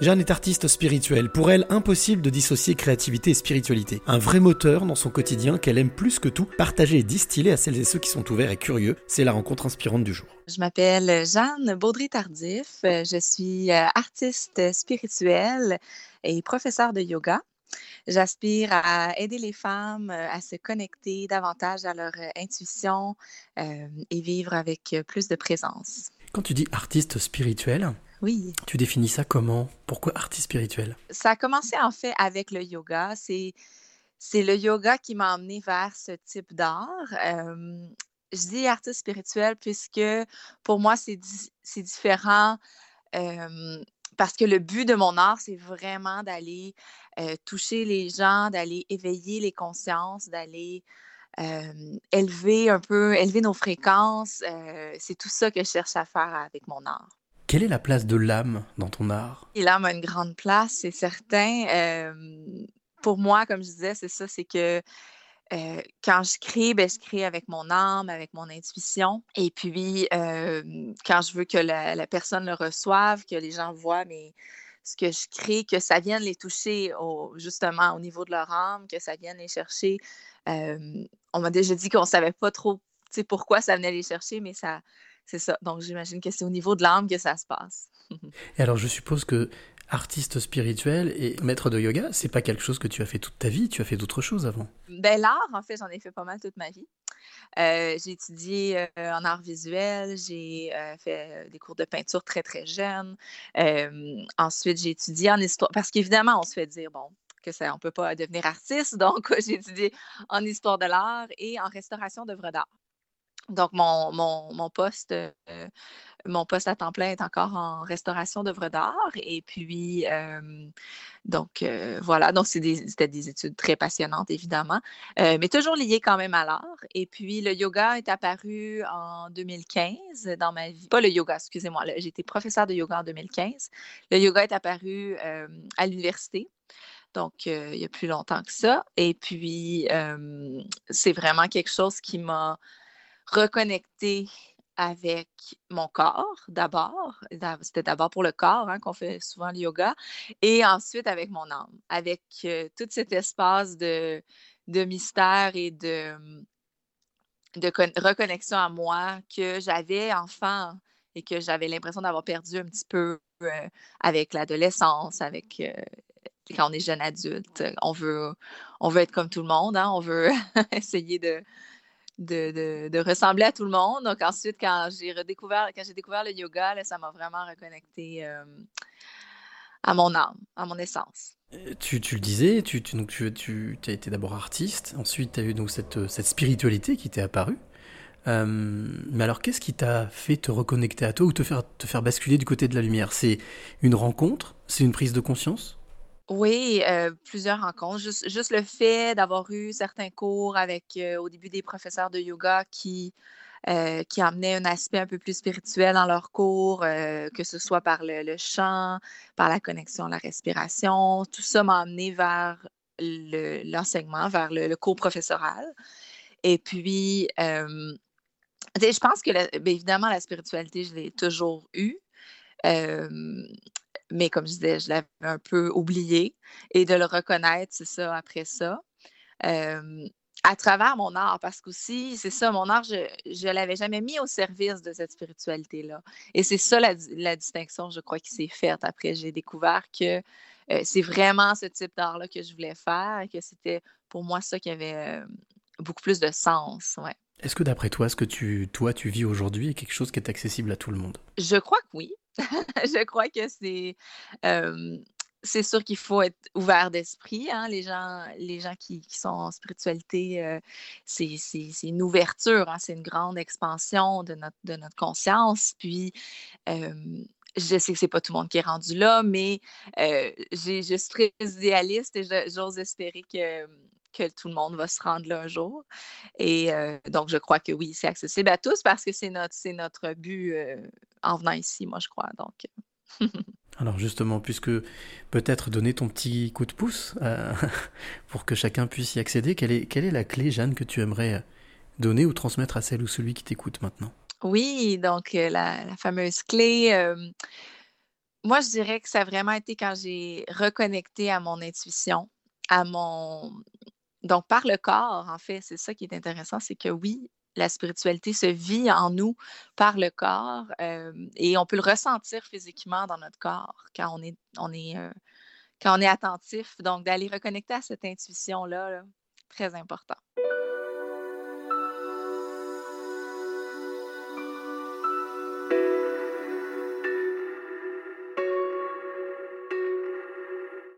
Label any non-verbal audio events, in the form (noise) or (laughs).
Jeanne est artiste spirituelle. Pour elle, impossible de dissocier créativité et spiritualité. Un vrai moteur dans son quotidien qu'elle aime plus que tout partager et distiller à celles et ceux qui sont ouverts et curieux. C'est la rencontre inspirante du jour. Je m'appelle Jeanne Baudry-Tardif. Je suis euh, artiste spirituelle et professeure de yoga. J'aspire à aider les femmes euh, à se connecter davantage à leur euh, intuition et vivre avec plus de présence. Quand tu dis artiste spirituel, oui. Tu définis ça comment? Pourquoi artiste spirituel? Ça a commencé en fait avec le yoga. C'est, c'est le yoga qui m'a emmené vers ce type d'art. je dis artiste spirituel puisque pour moi, c'est, c'est différent parce que le but de mon art, c'est vraiment d'aller toucher les gens, d'aller éveiller les consciences, d'aller élever un peu, élever nos fréquences. c'est tout ça que je cherche à faire avec mon art. Quelle est la place de l'âme dans ton art? L'âme a une grande place, c'est certain. pour moi, comme je disais, c'est ça, c'est que quand je crée, ben, je crée avec mon âme, avec mon intuition. Et puis, quand je veux que la, personne le reçoive, que les gens voient ce que je crée, que ça vienne les toucher justement au niveau de leur âme, que ça vienne les chercher. on m'a déjà dit qu'on ne savait pas trop pourquoi ça venait les chercher, mais ça, c'est ça. Donc, j'imagine que c'est au niveau de l'âme que ça se passe. (laughs) et alors, je suppose que artiste spirituel et maître de yoga, c'est pas quelque chose que tu as fait toute ta vie, tu as fait d'autres choses avant? Ben, l'art, en fait, j'en ai fait pas mal toute ma vie. Euh, j'ai étudié euh, en art visuel, j'ai euh, fait des cours de peinture très, très jeune. ensuite, j'ai étudié en histoire, parce qu'évidemment, on se fait dire, bon, que ça, on peut pas devenir artiste, donc (laughs) j'ai étudié en histoire de l'art et en restauration d'œuvres d'art. Donc, mon, poste, euh, mon poste à temps plein est encore en restauration d'œuvres d'art. Et puis, donc, euh, voilà. Donc, c'était des, études très passionnantes, évidemment, euh, mais toujours liées quand même à l'art. Et puis, le yoga est apparu en 2015 dans ma vie. Pas le yoga, excusez-moi. Été professeur de yoga en 2015. Le yoga est apparu à l'université. Donc, il y a plus longtemps que ça. Et puis, c'est vraiment quelque chose qui m'a reconnecter avec mon corps d'abord. C'était d'abord pour le corps hein, qu'on fait souvent le yoga. Et ensuite avec mon âme, avec euh, tout cet espace de, de mystère et de, de reconnexion à moi que j'avais enfant et que j'avais l'impression d'avoir perdu un petit peu euh, avec l'adolescence, avec euh, quand on est jeune adulte. On veut, on veut être comme tout le monde, hein. on veut (laughs) essayer de, de, ressembler à tout le monde. Donc ensuite, quand j'ai redécouvert, quand j'ai découvert le yoga, ça m'a vraiment reconnecté euh, à mon âme, à mon essence. Euh, tu, le disais, tu, as été d'abord artiste, ensuite tu as eu donc cette, cette spiritualité qui t'est apparue. Euh, mais alors, qu'est-ce qui t'a fait te reconnecter à toi ou te faire basculer du côté de la lumière? C'est une rencontre? C'est une prise de conscience? Oui, euh, plusieurs rencontres. Juste, le fait d'avoir eu certains cours avec, euh, au début, des professeurs de yoga qui, euh, qui amenaient un aspect un peu plus spirituel dans leurs cours, que ce soit par le, chant, par la connexion la respiration. Tout ça m'a amené vers l'enseignement, vers le, cours professoral. Et puis, je pense que, évidemment, la spiritualité, je l'ai toujours eue mais comme je disais, je l'avais un peu oublié et de le reconnaître, c'est ça, après ça. à travers mon art, parce qu'aussi, c'est ça, mon art, je ne l'avais jamais mis au service de cette spiritualité-là. Et c'est ça la, distinction, je crois, qui s'est faite. Après, j'ai découvert que c'est vraiment ce type d'art-là que je voulais faire et que c'était pour moi ça qui avait beaucoup plus de sens. Ouais. Est-ce que d'après toi, ce que tu, toi, tu vis aujourd'hui est quelque chose qui est accessible à tout le monde? Je crois que oui. (laughs) je crois que c'est c'est sûr qu'il faut être ouvert d'esprit. Hein, les gens, les gens qui, sont en spiritualité, c'est une ouverture, hein, c'est une grande expansion de notre, de notre conscience. Puis, je sais que c'est pas tout le monde qui est rendu là, mais je suis très idéaliste et j'ose espérer que que tout le monde va se rendre là un jour. Et donc, je crois que oui, c'est accessible à tous parce que c'est notre, c'est notre but en venant ici, moi, je crois. Donc. (laughs) Alors justement, puisque peut-être donner ton petit coup de pouce (laughs) pour que chacun puisse y accéder, quelle est, quelle est la clé, Jeanne, que tu aimerais donner ou transmettre à celle ou celui qui t'écoute maintenant? Oui, donc la, fameuse clé, Moi, je dirais que ça a vraiment été quand j'ai reconnecté à mon intuition, à mon donc par le corps, en fait, c'est ça qui est intéressant, c'est que oui, la spiritualité se vit en nous par le corps, et on peut le ressentir physiquement dans notre corps quand on est on est, quand on est attentif. Donc d'aller reconnecter à cette intuition-là, là, très important.